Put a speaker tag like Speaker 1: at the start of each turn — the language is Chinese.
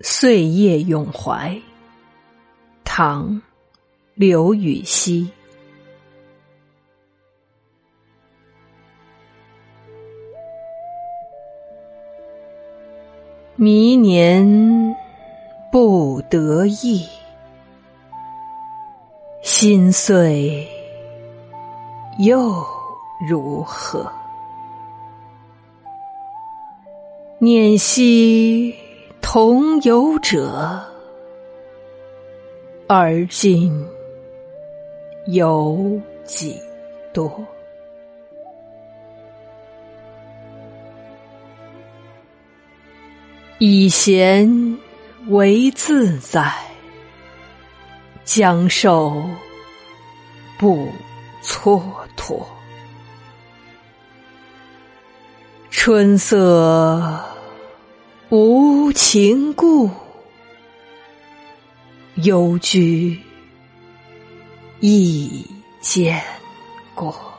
Speaker 1: 岁月咏怀，唐·刘禹锡。迷年不得意，心碎又如何？念昔。同游者，而今有几多？以闲为自在，将受不蹉跎。春色。无情故，幽居一见过。